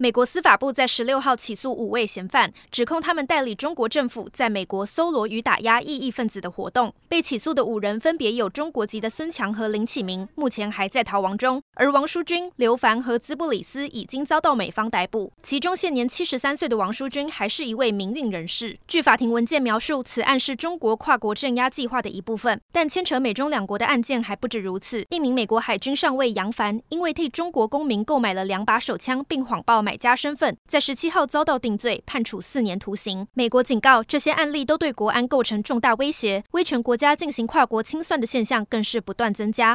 美国司法部在十六号起诉五位嫌犯，指控他们代理中国政府在美国搜罗与打压异议分子的活动。被起诉的五人分别有中国籍的孙强和林启明，目前还在逃亡中；而王书君、刘凡和兹布里斯已经遭到美方逮捕。其中现年七十三岁的王书君还是一位民运人士。据法庭文件描述，此案是中国跨国镇压计划的一部分，但牵扯美中两国的案件还不止如此。一名美国海军上尉杨帆因为替中国公民购买了两把手枪，并谎报。买家身份，在十七号遭到定罪，判处四年徒刑。美国警告，这些案例都对国安构成重大威胁，威权国家进行跨国清算的现象更是不断增加。